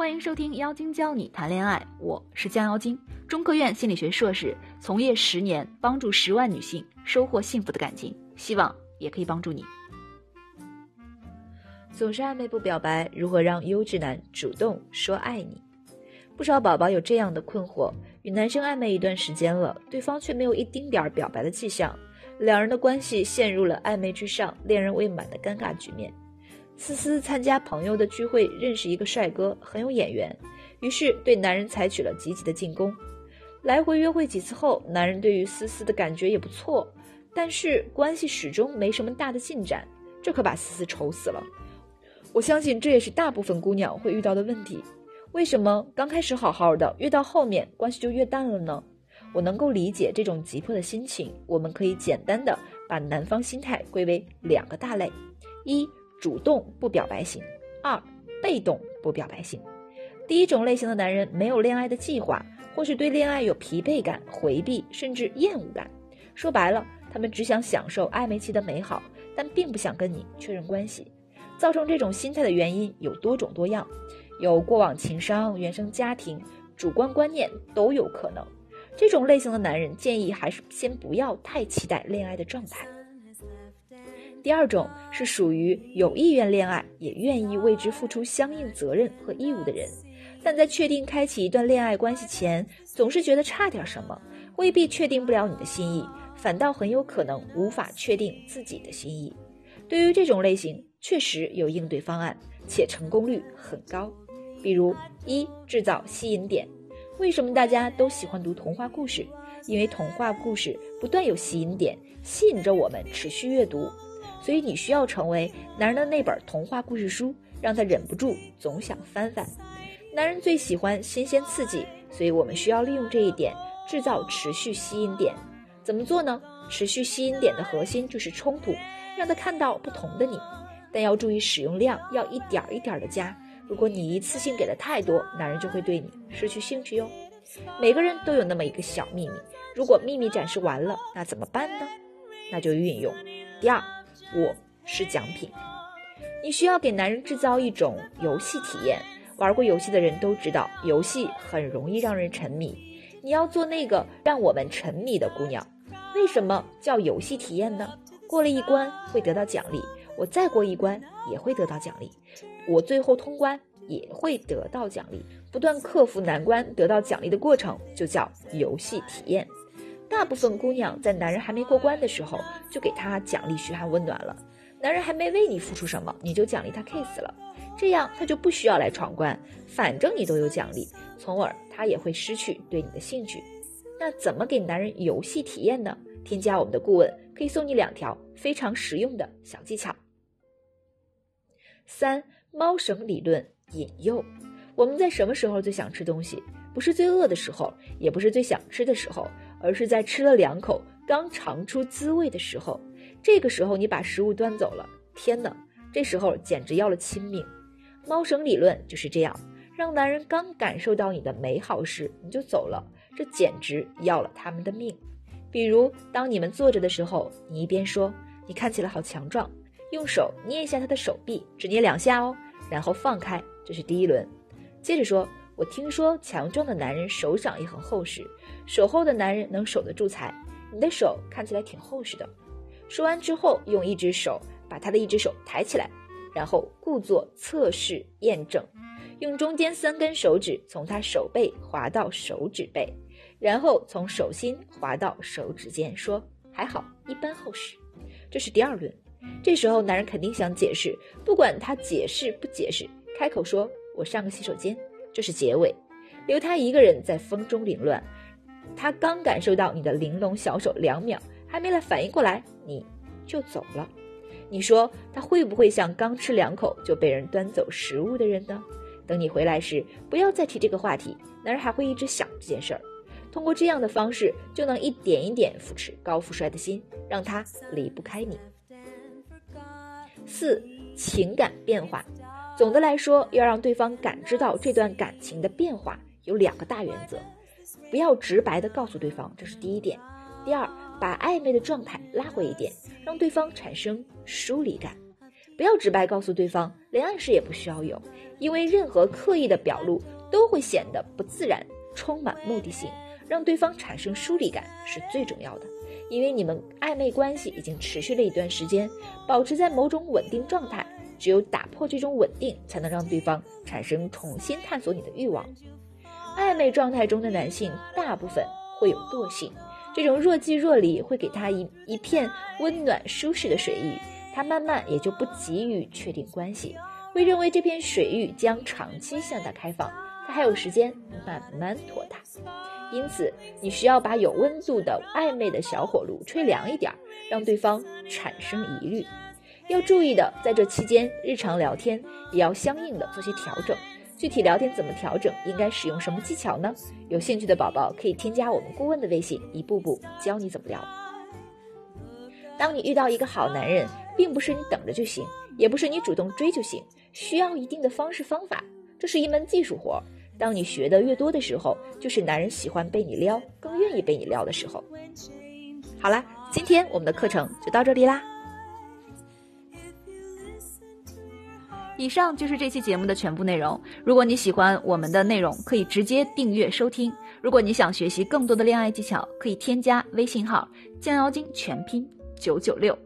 欢迎收听妖精教你谈恋爱，我是江妖精，中科院心理学硕士，从业十年，帮助十万女性收获幸福的感情，希望也可以帮助你。总是暧昧不表白，如何让优质男主动说爱你？不少宝宝有这样的困惑：与男生暧昧一段时间了，对方却没有一丁点儿表白的迹象，两人的关系陷入了暧昧之上、恋人未满的尴尬局面。思思参加朋友的聚会，认识一个帅哥，很有眼缘，于是对男人采取了积极的进攻。来回约会几次后，男人对于思思的感觉也不错，但是关系始终没什么大的进展，这可把思思愁死了。我相信这也是大部分姑娘会遇到的问题。为什么刚开始好好的，越到后面关系就越淡了呢？我能够理解这种急迫的心情。我们可以简单的把男方心态归为两个大类：一。主动不表白型，二被动不表白型。第一种类型的男人没有恋爱的计划，或是对恋爱有疲惫感、回避甚至厌恶感。说白了，他们只想享受暧昧期的美好，但并不想跟你确认关系。造成这种心态的原因有多种多样，有过往情伤、原生家庭、主观观念都有可能。这种类型的男人建议还是先不要太期待恋爱的状态。第二种是属于有意愿恋爱，也愿意为之付出相应责任和义务的人，但在确定开启一段恋爱关系前，总是觉得差点什么，未必确定不了你的心意，反倒很有可能无法确定自己的心意。对于这种类型，确实有应对方案，且成功率很高。比如一制造吸引点，为什么大家都喜欢读童话故事？因为童话故事不断有吸引点，吸引着我们持续阅读。所以你需要成为男人的那本童话故事书，让他忍不住总想翻翻。男人最喜欢新鲜刺激，所以我们需要利用这一点制造持续吸引点。怎么做呢？持续吸引点的核心就是冲突，让他看到不同的你，但要注意使用量，要一点儿一点儿的加。如果你一次性给的太多，男人就会对你失去兴趣哟。每个人都有那么一个小秘密，如果秘密展示完了，那怎么办呢？那就运用第二。我是奖品，你需要给男人制造一种游戏体验。玩过游戏的人都知道，游戏很容易让人沉迷。你要做那个让我们沉迷的姑娘。为什么叫游戏体验呢？过了一关会得到奖励，我再过一关也会得到奖励，我最后通关也会得到奖励。不断克服难关得到奖励的过程就叫游戏体验。大部分姑娘在男人还没过关的时候，就给他奖励嘘寒问暖了。男人还没为你付出什么，你就奖励他 kiss 了，这样他就不需要来闯关，反正你都有奖励，从而他也会失去对你的兴趣。那怎么给男人游戏体验呢？添加我们的顾问，可以送你两条非常实用的小技巧。三猫绳理论引诱，我们在什么时候最想吃东西？不是最饿的时候，也不是最想吃的时候。而是在吃了两口，刚尝出滋味的时候，这个时候你把食物端走了，天哪，这时候简直要了亲命。猫绳理论就是这样，让男人刚感受到你的美好时你就走了，这简直要了他们的命。比如当你们坐着的时候，你一边说你看起来好强壮，用手捏一下他的手臂，只捏两下哦，然后放开，这是第一轮。接着说。我听说强壮的男人手掌也很厚实，手厚的男人能守得住财。你的手看起来挺厚实的。说完之后，用一只手把他的一只手抬起来，然后故作测试验证，用中间三根手指从他手背滑到手指背，然后从手心滑到手指尖，说还好，一般厚实。这是第二轮。这时候男人肯定想解释，不管他解释不解释，开口说：“我上个洗手间。”这是结尾，留他一个人在风中凌乱。他刚感受到你的玲珑小手，两秒还没来反应过来，你就走了。你说他会不会像刚吃两口就被人端走食物的人呢？等你回来时，不要再提这个话题，男人还会一直想这件事儿。通过这样的方式，就能一点一点扶持高富帅的心，让他离不开你。四情感变化。总的来说，要让对方感知到这段感情的变化，有两个大原则：不要直白的告诉对方，这是第一点；第二，把暧昧的状态拉回一点，让对方产生疏离感。不要直白告诉对方，连暗示也不需要有，因为任何刻意的表露都会显得不自然，充满目的性，让对方产生疏离感是最重要的。因为你们暧昧关系已经持续了一段时间，保持在某种稳定状态，只有打破这种稳定，才能让对方产生重新探索你的欲望。暧昧状态中的男性大部分会有惰性，这种若即若离会给他一一片温暖舒适的水域。他慢慢也就不急于确定关系，会认为这片水域将长期向他开放，他还有时间慢慢拖沓。因此，你需要把有温度的暧昧的小火炉吹凉一点，让对方产生疑虑。要注意的，在这期间，日常聊天也要相应的做些调整。具体聊天怎么调整，应该使用什么技巧呢？有兴趣的宝宝可以添加我们顾问的微信，一步步教你怎么聊。当你遇到一个好男人，并不是你等着就行，也不是你主动追就行，需要一定的方式方法，这是一门技术活。当你学的越多的时候，就是男人喜欢被你撩，更愿意被你撩的时候。好了，今天我们的课程就到这里啦。以上就是这期节目的全部内容。如果你喜欢我们的内容，可以直接订阅收听。如果你想学习更多的恋爱技巧，可以添加微信号“降妖精”全拼。九九六。